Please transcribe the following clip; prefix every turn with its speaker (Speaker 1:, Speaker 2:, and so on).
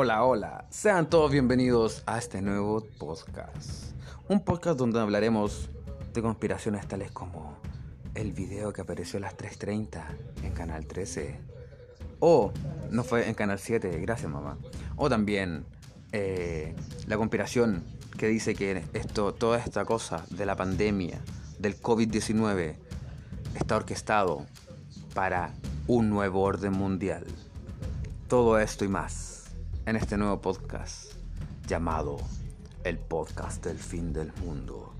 Speaker 1: Hola, hola, sean todos bienvenidos a este nuevo podcast. Un podcast donde hablaremos de conspiraciones tales como el video que apareció a las 3.30 en Canal 13. O, no fue en Canal 7, gracias mamá. O también eh, la conspiración que dice que esto, toda esta cosa de la pandemia, del COVID-19, está orquestado para un nuevo orden mundial. Todo esto y más en este nuevo podcast llamado El Podcast del Fin del Mundo.